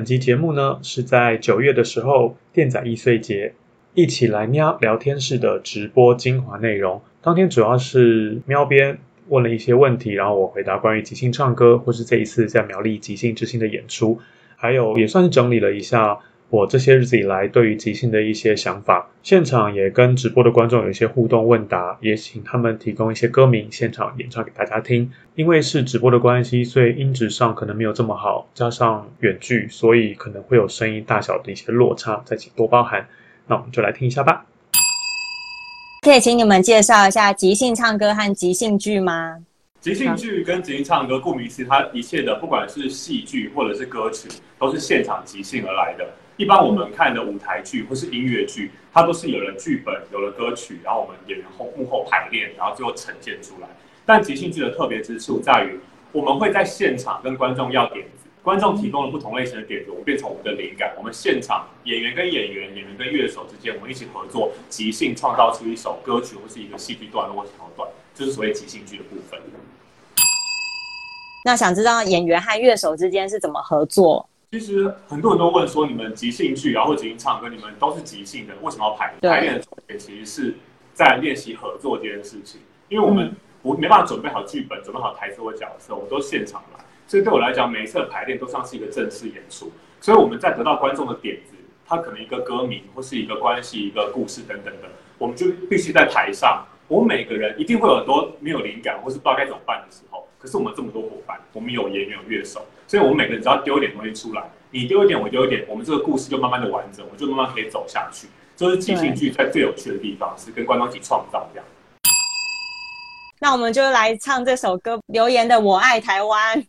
本集节目呢是在九月的时候，电仔易碎节一起来喵聊天室的直播精华内容。当天主要是喵边问了一些问题，然后我回答关于即兴唱歌，或是这一次在苗栗即兴之星的演出，还有也算是整理了一下我这些日子以来对于即兴的一些想法。现场也跟直播的观众有一些互动问答，也请他们提供一些歌名，现场演唱给大家听。因为是直播的关系，所以音质上可能没有这么好，加上远距，所以可能会有声音大小的一些落差，再请多包涵。那我们就来听一下吧。可以请你们介绍一下即兴唱歌和即兴剧吗？即兴剧跟即兴唱歌，顾名思义，它一切的不管是戏剧或者是歌曲，都是现场即兴而来的。一般我们看的舞台剧或是音乐剧，它都是有了剧本、有了歌曲，然后我们演员后幕后排练，然后最后呈现出来。但即兴剧的特别之处在于，我们会在现场跟观众要点子，观众提供了不同类型的点子，我们变成我们的灵感。我们现场演员跟演员、演员跟乐手之间，我们一起合作，即兴创造出一首歌曲或是一个戏剧段落或桥段，就是所谓即兴剧的部分。那想知道演员和乐手之间是怎么合作？其实很多人都问说，你们即兴剧然后即兴唱歌，你们都是即兴的，为什么要排？对。排练的重点其实是在练习合作这件事情，因为我们我没办法准备好剧本、准备好台词或角色，我们都现场来，所以对我来讲，每一次的排练都像是一个正式演出，所以我们在得到观众的点子，他可能一个歌名或是一个关系、一个故事等等的，我们就必须在台上，我们每个人一定会有很多没有灵感或是不知道该怎么办的时候，可是我们这么多伙伴，我们有演员有乐手，所以我们每个人只要丢一点东西出来，你丢一点我丢一点，我们这个故事就慢慢的完整，我就慢慢可以走下去。这是即兴剧在最有趣的地方，是跟观众一起创造这样。那我们就来唱这首歌，留言的《我爱台湾》。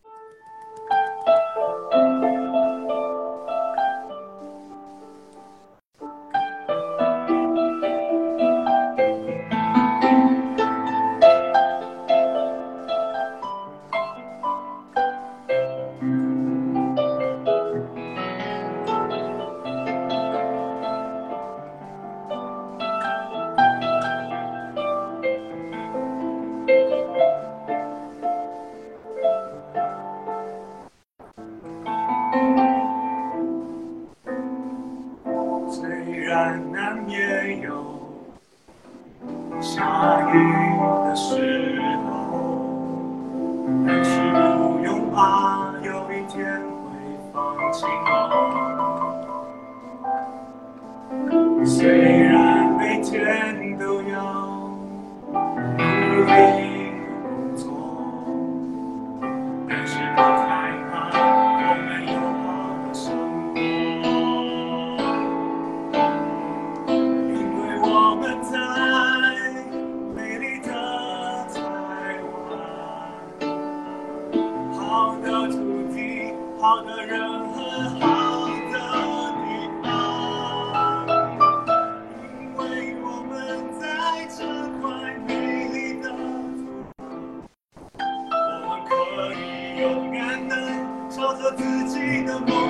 the morning.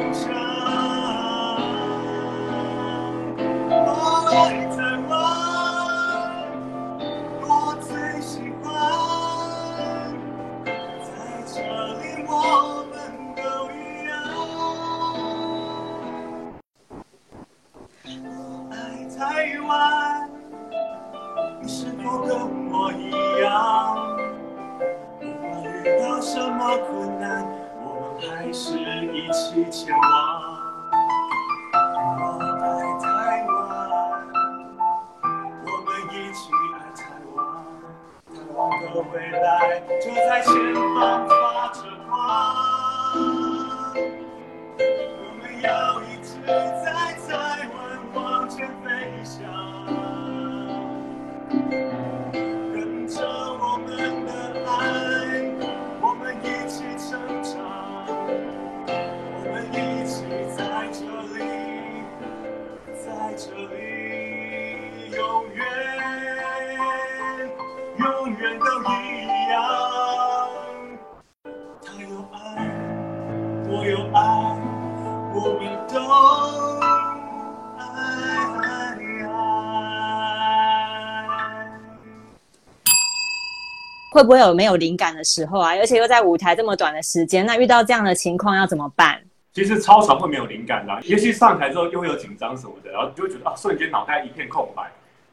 会不会有没有灵感的时候啊？而且又在舞台这么短的时间，那遇到这样的情况要怎么办？其实超常会没有灵感的啊、也许上台之后又会有紧张什么的，然后你就会觉得啊，瞬间脑袋一片空白。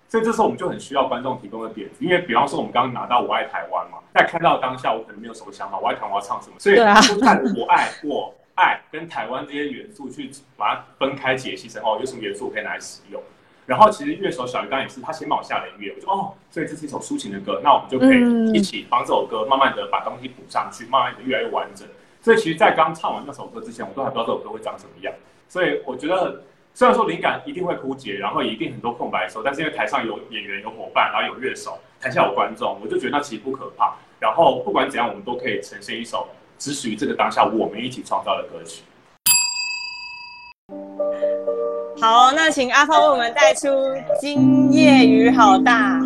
所以这时候我们就很需要观众提供的点子，因为比方说我们刚刚拿到《我爱台湾》嘛，在看到当下我可能没有什么想法，我爱台湾我要唱什么，所以就看我爱我爱跟台湾这些元素去把它分开解析成哦，有什么元素我可以拿来使用。然后其实乐手小鱼刚也是，他先帮我下了音乐，我就哦，所以这是一首抒情的歌，那我们就可嗯以一起帮这首歌慢慢的把东西补上去，慢慢的越来越完整。所以其实，在刚唱完那首歌之前，我都还不知道这首歌会长什么样。所以我觉得，虽然说灵感一定会枯竭，然后也一定很多空白的时候，但是因为台上有演员、有伙伴，然后有乐手，台下有观众，我就觉得那其实不可怕。然后不管怎样，我们都可以呈现一首只属于这个当下我们一起创造的歌曲。好，那请阿芳为我们带出《今夜雨好大》。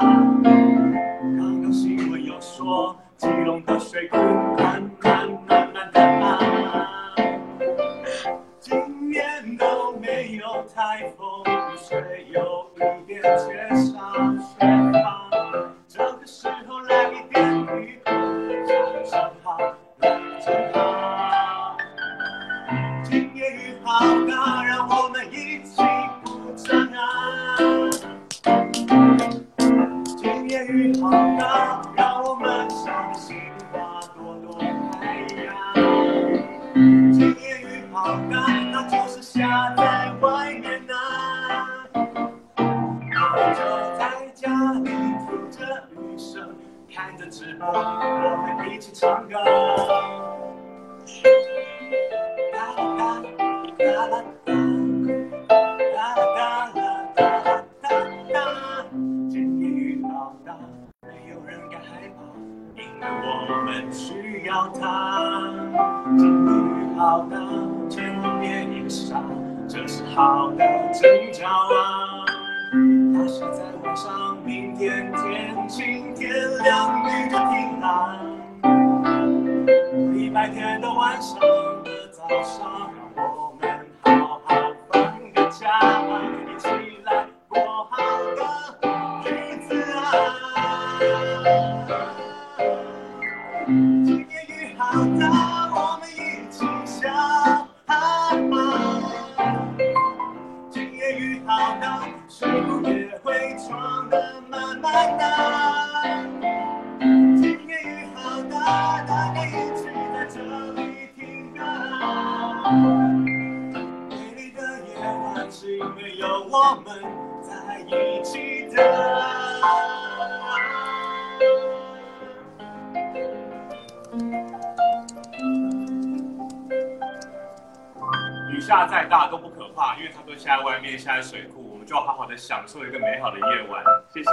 아! 我们需要它。今夜雨好大，千万别傻，这是好的征兆啊！它是在晚上，明天天晴天亮你就停啦。礼拜天的晚上的早上，下再大都不可怕，因为它都下在外面，下在水库，我们就好好的享受一个美好的夜晚。谢谢。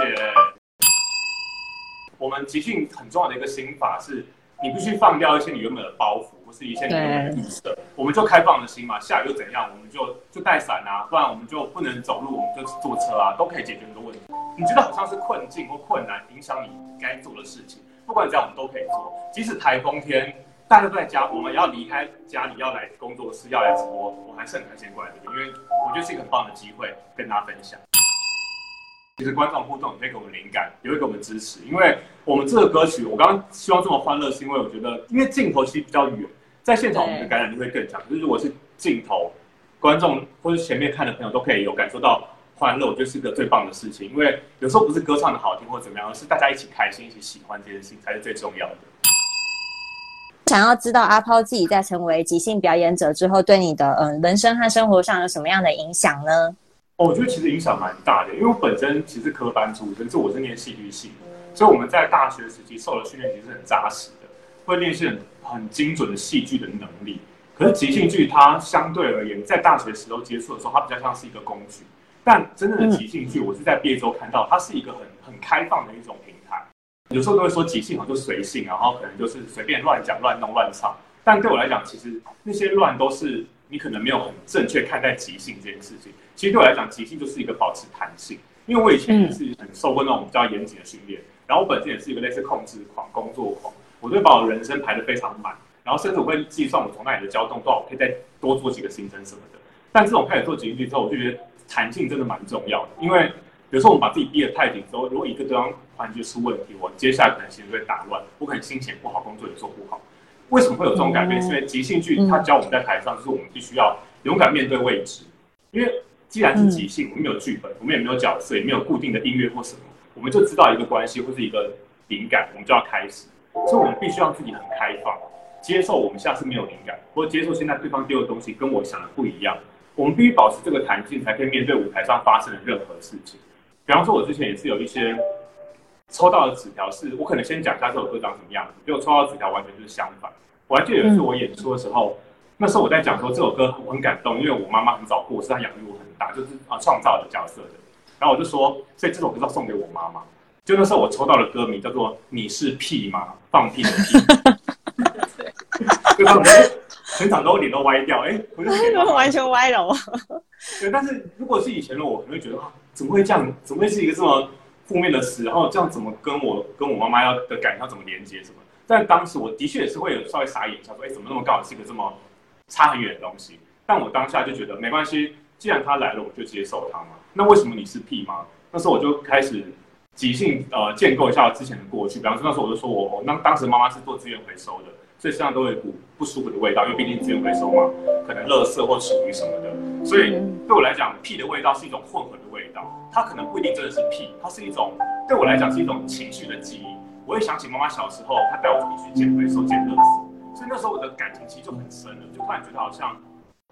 我们集训很重要的一个心法是，你必须放掉一些你原本的包袱，或是一些你原本的预设。我们就开放的心嘛，下雨又怎样？我们就就带伞啊，不然我们就不能走路，我们就坐车啊，都可以解决很多问题。你觉得好像是困境或困难影响你该做的事情，不管怎样，我们都可以做。即使台风天。大家都在家，我们要离开家里，要来工作室，要来直播，我还是很开心过来这边，因为我觉得是一个很棒的机会跟大家分享。其实观众互动也会给我们灵感，也会给我们支持，因为我们这个歌曲，我刚刚希望这么欢乐，是因为我觉得，因为镜头其实比较远，在现场我们的感染力会更强。就是如果是镜头，观众或者前面看的朋友都可以有感受到欢乐，我觉得是一个最棒的事情。因为有时候不是歌唱的好听或怎么样，而是大家一起开心，一起喜欢这件事情才是最重要的。想要知道阿抛自己在成为即兴表演者之后，对你的嗯人生和生活上有什么样的影响呢？哦，我觉得其实影响蛮大的，因为我本身其实科班出身，是我是念戏剧系的，所以我们在大学时期受的训练其实很扎实的，会练习很很精准的戏剧的能力。可是即兴剧它相对而言，在大学时候接触的时候，它比较像是一个工具，但真正的即兴剧，我是在毕业之后看到，它是一个很很开放的一种平台。有时候都会说即兴好就随性，然后可能就是随便乱讲、乱弄、乱唱。但对我来讲，其实那些乱都是你可能没有很正确看待即兴这件事情。其实对我来讲，即兴就是一个保持弹性。因为我以前也是很受过那种比较严谨的训练，然后我本身也是一个类似控制狂、工作狂，我会把我人生排得非常满，然后甚至我会计算我从那里的交通多少可以再多做几个行程什么的。但这种开始做即兴剧之后，我就觉得弹性真的蛮重要的，因为。有时候我们把自己逼得太紧之后，如果一个地方环节出问题，我接下来可能行程会打乱，我可能心情不好，工作也做不好。为什么会有这种改变？是因为即兴剧它教我们在台上，就是我们必须要勇敢面对未知。因为既然是即兴，我们没有剧本，我们也没有角色，也没有固定的音乐或什么，我们就知道一个关系或是一个灵感，我们就要开始。所以我们必须让自己很开放，接受我们下次没有灵感，或者接受现在对方丢的东西跟我想的不一样。我们必须保持这个弹性，才可以面对舞台上发生的任何事情。比方说，我之前也是有一些抽到的纸条，是我可能先讲一下这首歌长什么样子，结果抽到纸条完全就是相反。我还记得有一次我演出的时候，那时候我在讲说这首歌我很感动，因为我妈妈很早过世，她养育我很大，就是啊创造的角色的。然后我就说，所以这首歌要送给我妈妈。就那时候我抽到的歌名叫做《你是屁吗？放屁的屁》，对吧？全场都脸都歪掉，哎，我就 完全歪了。对，但是如果是以前的我，可能会觉得啊。怎么会这样？怎么会是一个这么负面的词？然后这样怎么跟我跟我妈妈要的感要怎么连接什么？但当时我的确也是会有稍微傻眼一下，说哎，怎么那么刚好是一个这么差很远的东西？但我当下就觉得没关系，既然他来了，我就接受他嘛。那为什么你是屁吗？那时候我就开始即兴呃建构一下之前的过去。比方说那时候我就说我那当时妈妈是做资源回收的，所以身上都有一股不舒服的味道，因为毕竟资源回收嘛，可能垃圾或厨余什么的。所以对我来讲，屁的味道是一种混合的。它可能不一定真的是屁，它是一种对我来讲是一种情绪的记忆。我会想起妈妈小时候，她带我出去捡回收、捡垃圾，所以那时候我的感情其实就很深了，就突然觉得好像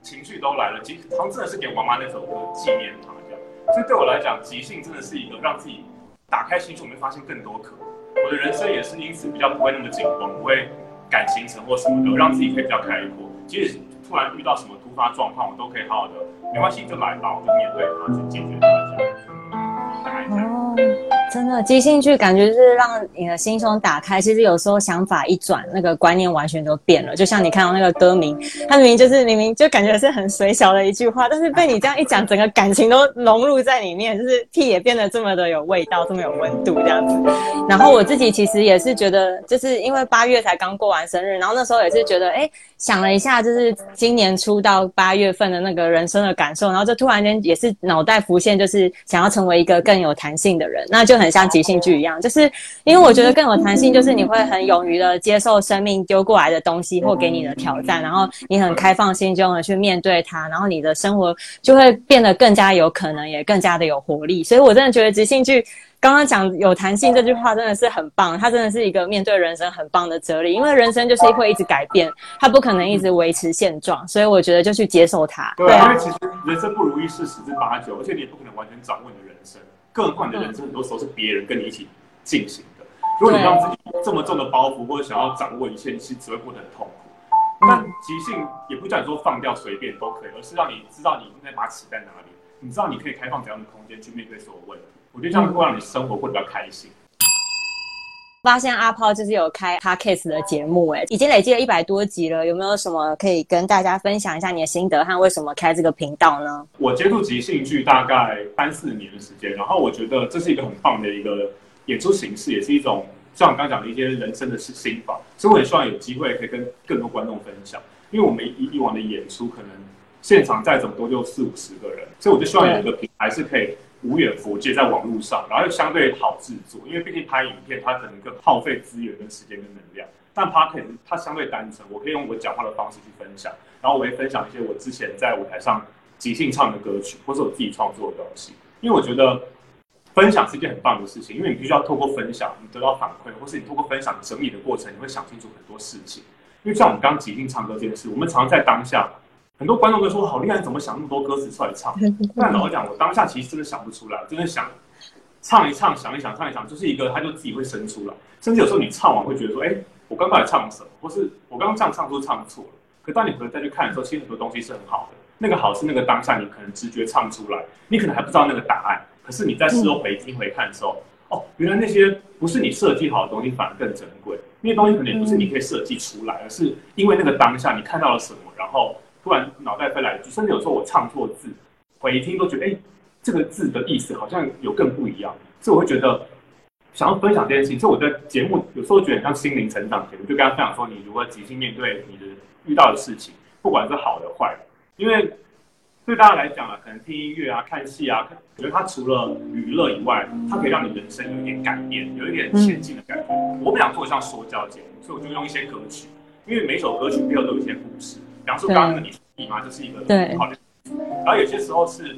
情绪都来了，其实好像真的是给妈妈那首歌纪念她这样。所以对我来讲，即兴真的是一个让自己打开心胸，我会发现更多可能。我的人生也是因此比较不会那么紧绷，不会赶行程或什么的，让自己可以比较开阔。即使突然遇到什么突发状况，我都可以好好的，没关系就来吧，我就面对它，去解决它这样哦，真的，即兴剧感觉是让你的心胸打开。其实有时候想法一转，那个观念完全都变了。就像你看到那个歌名，它明明就是明明就感觉是很水小的一句话，但是被你这样一讲，整个感情都融入在里面，就是屁也变得这么的有味道，这么有温度这样子。然后我自己其实也是觉得，就是因为八月才刚过完生日，然后那时候也是觉得，哎，想了一下，就是今年初到八月份的那个人生的感受，然后就突然间也是脑袋浮现，就是想要成为一个。更有弹性的人，那就很很像即兴剧一样，就是因为我觉得更有弹性，就是你会很勇于的接受生命丢过来的东西或给你的挑战，然后你很开放心胸的去面对它，然后你的生活就会变得更加有可能，也更加的有活力。所以我真的觉得即兴剧。刚刚讲有弹性这句话真的是很棒，它真的是一个面对人生很棒的哲理，因为人生就是会一直改变，它不可能一直维持现状，所以我觉得就去接受它。对，因为其实人生不如意事十之八九，而且你也不可能完全掌握你更何况你的人生很多时候是别人跟你一起进行的。如果你让自己这么重的包袱，或者想要掌握一切，你是只会过得很痛苦。但即兴也不叫你说放掉随便都可以，而是让你知道你那把尺在哪里，你知道你可以开放怎样的空间去面对所有问题。我觉得这样会让你生活过得比较开心。发现阿抛就是有开 podcast 的节目，哎，已经累积了一百多集了。有没有什么可以跟大家分享一下你的心得和为什么开这个频道呢？我接触即兴剧大概三四年的时间，然后我觉得这是一个很棒的一个演出形式，也是一种像我刚刚讲的一些人生的心法。所以我很希望有机会可以跟更多观众分享，因为我们以以往的演出可能现场再怎么多就四五十个人，所以我就希望有一个平台是可以。无远佛界在网络上，然后又相对好制作，因为毕竟拍影片它可能更耗费资源跟时间跟能量。但 p o c a s t 它相对单纯，我可以用我讲话的方式去分享，然后我会分享一些我之前在舞台上即兴唱的歌曲，或是我自己创作的东西。因为我觉得分享是一件很棒的事情，因为你必须要透过分享，你得到反馈，或是你透过分享整理的过程，你会想清楚很多事情。因为像我们刚刚即兴唱歌这件事，我们常常在当下。很多观众都说好厉害，怎么想那么多歌词出来唱？但老实讲，我当下其实真的想不出来，真的想唱一唱，想一想，唱一唱，就是一个，他就自己会生出来。甚至有时候你唱完会觉得说，哎，我刚刚在唱什么？或是我刚刚这样唱都唱错了。可当你回头再去看的时候，其实很多东西是很好的。那个好是那个当下你可能直觉唱出来，你可能还不知道那个答案。可是你在事后回听回看的时候，哦，原来那些不是你设计好的东西反而更珍贵。那些东西可能也不是你可以设计出来，而是因为那个当下你看到了什么，然后。突然脑袋飞来一句，甚至有时候我唱错字，回听都觉得，哎，这个字的意思好像有更不一样，所以我会觉得想要分享这件事情。所以我的节目有时候觉得很像心灵成长节目，就跟他分享说，你如何即兴面对你的遇到的事情，不管是好的坏的。因为对大家来讲啊，可能听音乐啊、看戏啊，我觉得它除了娱乐以外，它可以让你人生有一点改变，有一点前进的感觉。我不想做像说教节目，所以我就用一些歌曲，因为每首歌曲背后都有一些故事。比方说刚刚的你你妈就是一个很好的，然后有些时候是，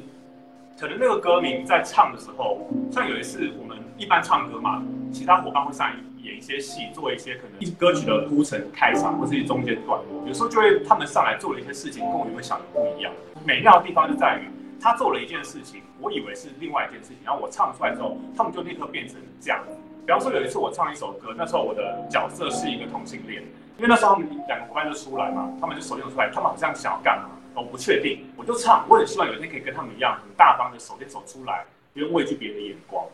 可能那个歌名在唱的时候，像有一次我们一般唱歌嘛，其他伙伴会上演一些戏，做一些可能歌曲的铺陈、开场或是中间段落，有时候就会他们上来做了一些事情，跟我原本想的不一样。美妙的地方就在于，他做了一件事情，我以为是另外一件事情，然后我唱出来之后，他们就立刻变成这样。比方说有一次我唱一首歌，那时候我的角色是一个同性恋。因为那时候他们两个伙伴就出来嘛，他们就手牵出来，他们好像想要干嘛，我不确定，我就唱，我也希望有一天可以跟他们一样，很大方的手牵手出来，不用畏惧别人的眼光。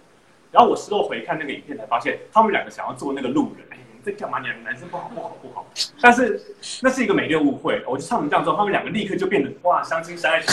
然后我事后回看那个影片，才发现他们两个想要做那个路人，哎，你在干嘛？两个男生不好不好不好。但是那是一个美丽的误会，我就唱成这样之后，他们两个立刻就变得哇，相亲相爱。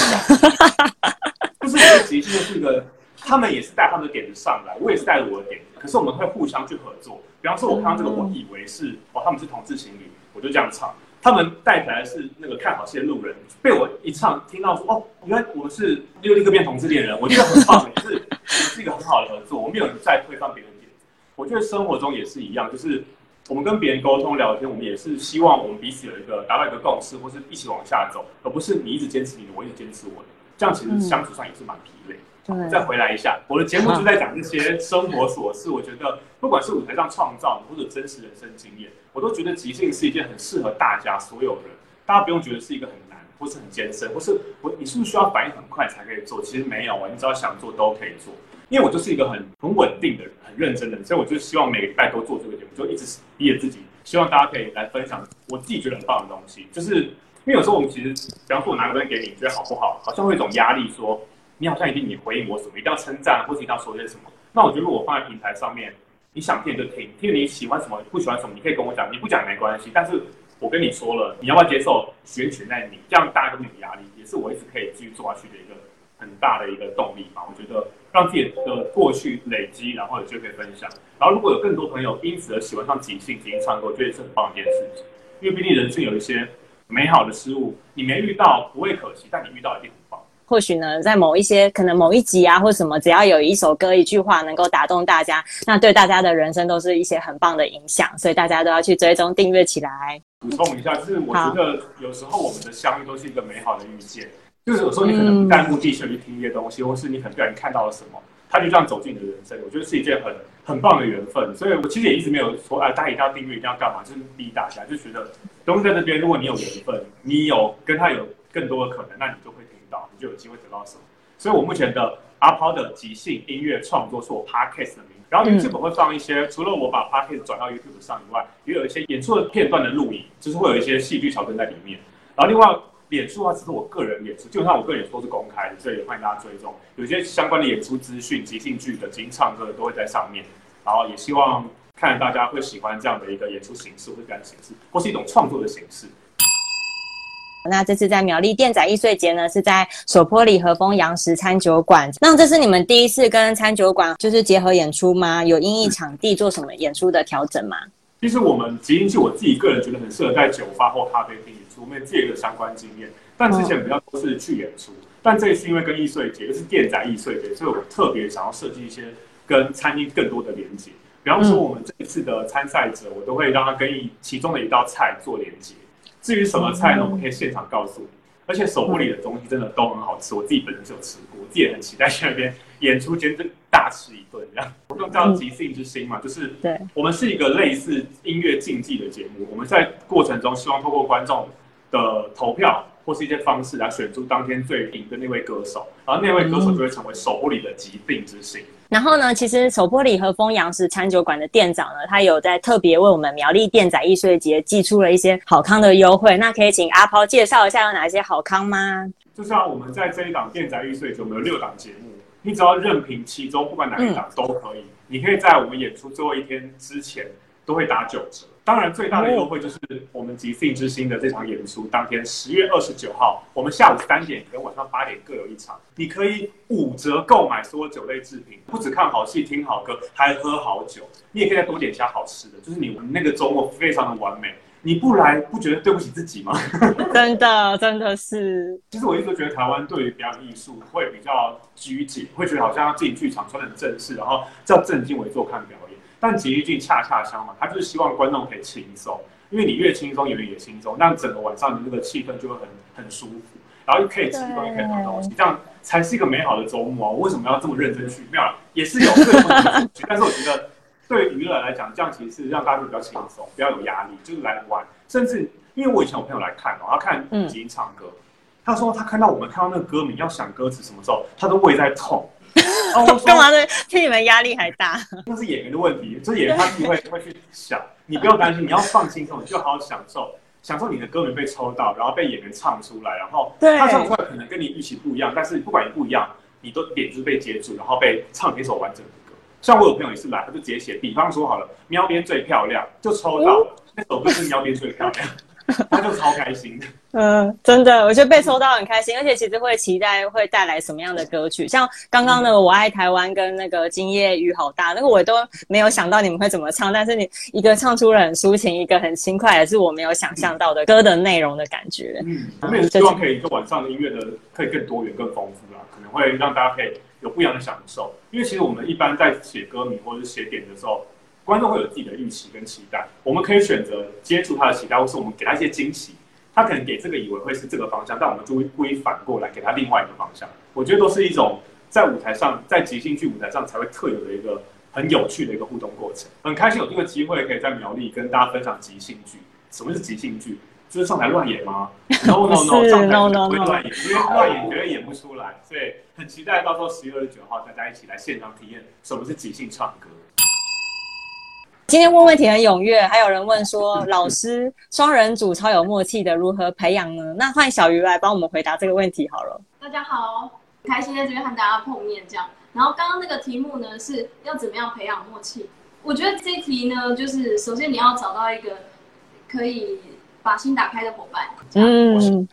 就是一个即兴的是一个，他们也是带他们的点子上来，我也是带着我的点子，可是我们会互相去合作。比方说，我看到这个，我以为是哦，他们是同志情侣，我就这样唱。他们带起来是那个看好戏的路人，被我一唱，听到说哦，原来我们是又立刻变同志恋人，我觉得很棒，也是是一个很好的合作。我没有再推翻别人点。我觉得生活中也是一样，就是我们跟别人沟通聊天，我们也是希望我们彼此有一个达到一个共识，或是一起往下走，而不是你一直坚持你的，我一直坚持我的，这样其实相处上也是蛮疲累。再回来一下，我的节目就在讲这些生活琐事。我觉得，不管是舞台上创造或者真实人生经验，我都觉得即兴是一件很适合大家所有人。大家不用觉得是一个很难，或是很艰深，或是我你是不是需要反应很快才可以做？其实没有啊，你只要想做都可以做。因为我就是一个很很稳定的人，很认真的人，所以我就希望每个礼拜都做这个节目，就一直逼着自己，希望大家可以来分享我自己觉得很棒的东西。就是因为有时候我们其实，比方说我拿个东西给你，你觉得好不好？好像会有一种压力说。你好像一定你回应我什么，一定要称赞，或者一定要说些什么。那我觉得我放在平台上面，你想听就听，听你喜欢什么，不喜欢什么，你可以跟我讲，你不讲没关系。但是我跟你说了，你要不要接受，选权在你，这样大家都没有压力，也是我一直可以继续做下去的一个很大的一个动力吧。我觉得让自己的过去累积，然后有机会可以分享。然后如果有更多朋友因此而喜欢上即兴、即兴唱歌，我觉得也是很棒的一件事情。因为毕竟人生有一些美好的事物，你没遇到不会可惜，但你遇到一定很棒。或许呢，在某一些可能某一集啊，或什么，只要有一首歌、一句话能够打动大家，那对大家的人生都是一些很棒的影响。所以大家都要去追踪、订阅起来。补充一下，就是我觉得有时候我们的相遇都是一个美好的遇见。就是有时候你可能不带目的性去听一些东西，或是你很不小心看到了什么，他就这样走进你的人生。我觉得是一件很很棒的缘分。所以我其实也一直没有说啊，大家一定要订阅，一定要干嘛，就是逼大家，就觉得东西在这边，如果你有缘分，你有跟他有更多的可能，那你就会听到，你就有机会得到什么。所以我目前的阿抛的即兴音乐创作是我 podcast 的名。然后 YouTube 会放一些，除了我把 podcast 转到 YouTube 上以外，也有一些演出的片段的录影，就是会有一些戏剧桥段在里面。然后另外，脸书啊，只是我个人演出，基本上我个人演出都是公开的，所以也欢迎大家追踪。有些相关的演出资讯、即兴剧的即兴唱歌都会在上面。然后也希望看大家会喜欢这样的一个演出形式或者表演形式，或是一种创作的形式。那这次在苗栗电仔易碎节呢，是在首坡里和风洋食餐酒馆。那这是你们第一次跟餐酒馆就是结合演出吗？有因应场地做什么演出的调整吗？其实我们即兴剧，我自己个人觉得很适合在酒吧或咖啡厅我们自己的相关经验。但之前比较多是去演出，但这一次因为跟易碎节就是电仔易碎节，所以我特别想要设计一些跟餐厅更多的连接。比方说，我们这一次的参赛者，我都会让他跟一其中的一道菜做连接。至于什么菜呢？我可以现场告诉你。而且手部里的东西真的都很好吃，我自己本身是有吃过，我自己也很期待去那边演出间真大吃一顿这样。我们叫即兴之心嘛，就是对，我们是一个类似音乐竞技的节目。我们在过程中希望透过观众的投票或是一些方式来选出当天最赢的那位歌手，然后那位歌手就会成为手部里的疾病之星。然后呢，其实首玻璃和风洋食餐酒馆的店长呢，他有在特别为我们苗栗店仔易碎节寄出了一些好康的优惠。那可以请阿抛介绍一下有哪些好康吗？就像我们在这一档店仔易碎节，我们有六档节目，你只要任凭其中不管哪一档都可以，你可以在我们演出最后一天之前都会打九折。当然，最大的优惠就是我们即兴之星的这场演出，当天十月二十九号，我们下午三点跟晚上八点各有一场，你可以五折购买所有酒类制品，不止看好戏、听好歌，还喝好酒。你也可以再多点加好吃的，就是你那个周末非常的完美。你不来，不觉得对不起自己吗？真的，真的是。其实我一直都觉得台湾对于表演艺术会比较拘谨，会觉得好像要进剧场穿很正式，然后叫正襟危坐看表演。但吉一俊恰恰相反，他就是希望观众可以轻松，因为你越轻松，演员也轻松，那整个晚上的那个气氛就会很很舒服，然后又可以吃东西，可以喝东西，这样才是一个美好的周末啊！我为什么要这么认真去？没有，也是有各种趣，但是我觉得对娱乐来讲，这样其实是让大家比较轻松，不要有压力，就是来玩。甚至因为我以前有朋友来看哦，他看吉英唱歌，他说他看到我们看到那个歌名要想歌词什么时候，他的胃在痛。哦，干嘛呢？比你们压力还大？那是演员的问题，这演员他自己会 会去想。你不用担心，你要放轻松，你就好好享受，享受你的歌名被抽到，然后被演员唱出来，然后他唱出来可能跟你预期不一样，但是不管你不一样，你都点子被接住，然后被唱一首完整的歌。像我有朋友也是来，他就直接写，比方说好了，喵边最漂亮，就抽到了，那首歌是喵边最漂亮。他就超开心的，嗯，真的，我觉得被抽到很开心，而且其实会期待会带来什么样的歌曲，像刚刚那个《我爱台湾》跟那个《今夜雨好大》，那个我都没有想到你们会怎么唱，但是你一个唱出了很抒情，一个很轻快，也是我没有想象到的歌的内容的感觉。嗯，我们也是希望可以就晚上的音乐的可以更多元、更丰富啦，可能会让大家可以有不一样的享受。因为其实我们一般在写歌名或者是写点的时候。观众会有自己的预期跟期待，我们可以选择接触他的期待，或是我们给他一些惊喜。他可能给这个以为会是这个方向，但我们就会故意反过来给他另外一个方向。我觉得都是一种在舞台上，在即兴剧舞台上才会特有的一个很有趣的一个互动过程。很开心有这个机会可以在苗栗跟大家分享即兴剧。什么是即兴剧？就是上台乱演吗？No No No，上台不会乱演，因为乱演绝对演不出来。所以很期待到时候十月二十九号大家一起来现场体验什么是即兴唱歌。今天问问题很踊跃，还有人问说，老师双人组超有默契的，如何培养呢？那换小鱼来帮我们回答这个问题好了。大家好，开心在这边和大家碰面这样。然后刚刚那个题目呢，是要怎么样培养默契？我觉得这一题呢，就是首先你要找到一个可以把心打开的伙伴。嗯，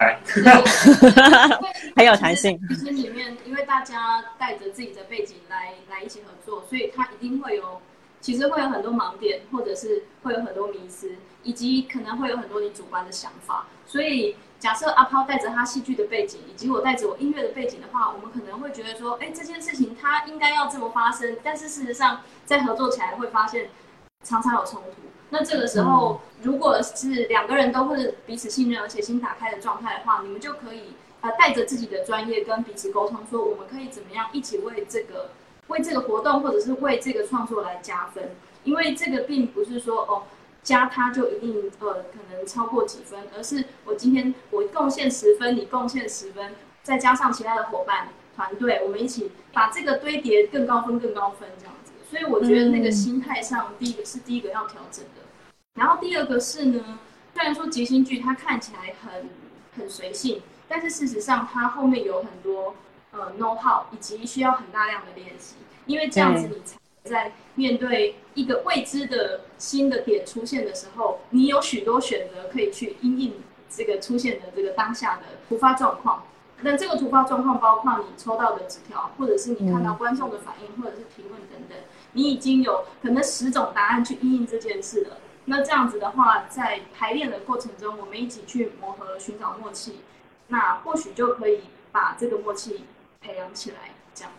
很 有弹性。其实里面，因为大家带着自己的背景来来一起合作，所以他一定会有。其实会有很多盲点，或者是会有很多迷思，以及可能会有很多你主观的想法。所以假设阿抛带着他戏剧的背景，以及我带着我音乐的背景的话，我们可能会觉得说，哎，这件事情它应该要这么发生，但是事实上在合作起来会发现常常有冲突。那这个时候，如果是两个人都会彼此信任而且心打开的状态的话，你们就可以呃带着自己的专业跟彼此沟通，说我们可以怎么样一起为这个为这个活动或者是为这个创作来加分，因为这个并不是说哦。加他就一定呃可能超过几分，而是我今天我贡献十分，你贡献十分，再加上其他的伙伴团队，我们一起把这个堆叠更高分更高分这样子。所以我觉得那个心态上，第一个是第一个要调整的。然后第二个是呢，虽然说即兴剧它看起来很很随性，但是事实上它后面有很多呃 know how 以及需要很大量的练习，因为这样子你才。在面对一个未知的新的点出现的时候，你有许多选择可以去应应这个出现的这个当下的突发状况。那这个突发状况包括你抽到的纸条，或者是你看到观众的反应，或者是提问等等，你已经有可能十种答案去应应这件事了。那这样子的话，在排练的过程中，我们一起去磨合、寻找默契，那或许就可以把这个默契培养起来。这样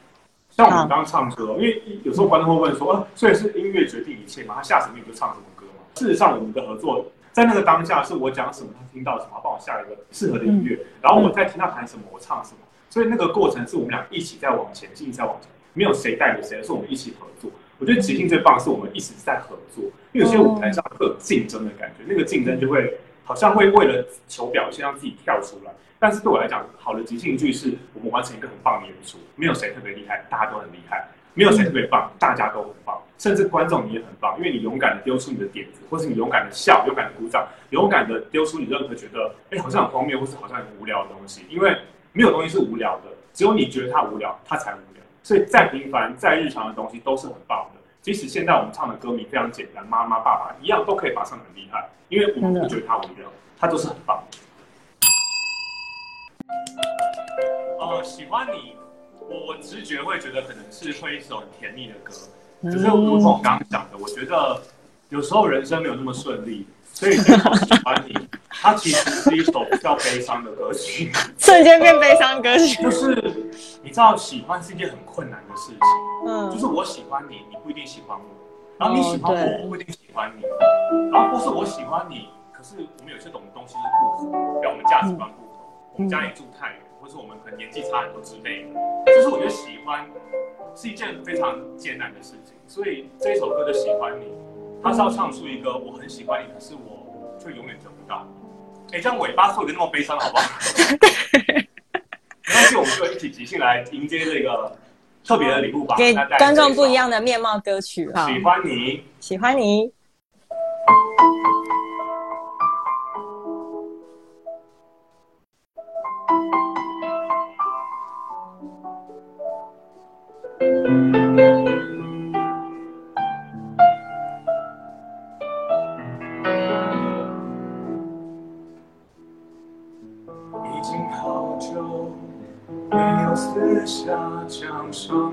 像我们刚刚唱歌，因为有时候观众会问说，啊，所以是音乐决定一切吗？他下什么你就唱什么歌吗？事实上，我们的合作在那个当下，是我讲什么，他听到什么，帮我下一个适合的音乐，然后我再听他弹什么，我唱什么。所以那个过程是我们俩一起在往前进，在往前，没有谁带着谁，是我们一起合作。我觉得即兴最棒是我们一直在合作，因为有些舞台上会有竞争的感觉，那个竞争就会好像会为了求表现让自己跳出来。但是对我来讲，好的即兴剧是我们完成一个很棒的演出，没有谁特别厉害，大家都很厉害；没有谁特别棒，大家都很棒。甚至观众你也很棒，因为你勇敢的丢出你的点子，或是你勇敢的笑，勇敢的鼓掌，勇敢的丢出你任何觉得哎好像很荒谬，或是好像很无聊的东西。因为没有东西是无聊的，只有你觉得它无聊，它才无聊。所以再平凡、再日常的东西都是很棒的。即使现在我们唱的歌名非常简单，妈妈、爸爸一样都可以马上很厉害，因为我们不觉得它无聊，它就是很棒。呃，喜欢你，我我直觉会觉得可能是会一首很甜蜜的歌，只是如同我刚刚讲的，我觉得有时候人生没有那么顺利，所以这首喜欢你，它其实是一首比较悲伤的歌曲，瞬间变悲伤歌曲。就是你知道，喜欢是一件很困难的事情，嗯，就是我喜欢你，你不一定喜欢我，然后你喜欢我，我不一定喜欢你，然后或是我喜欢你，可是我们有些懂的东西是不合，比如我们价值观不家里住太远。或是我们可能年纪差很多之类的，就是我觉得喜欢是一件非常艰难的事情，所以这一首歌的喜欢你，它是要唱出一个我很喜欢你，可是我却永远得不到。哎，这样尾巴做一个那么悲伤，好不好？没关系，我们就一起即兴来迎接这个特别的礼物吧，给观众不一样的面貌歌曲。喜欢你，喜欢你。可是你却从。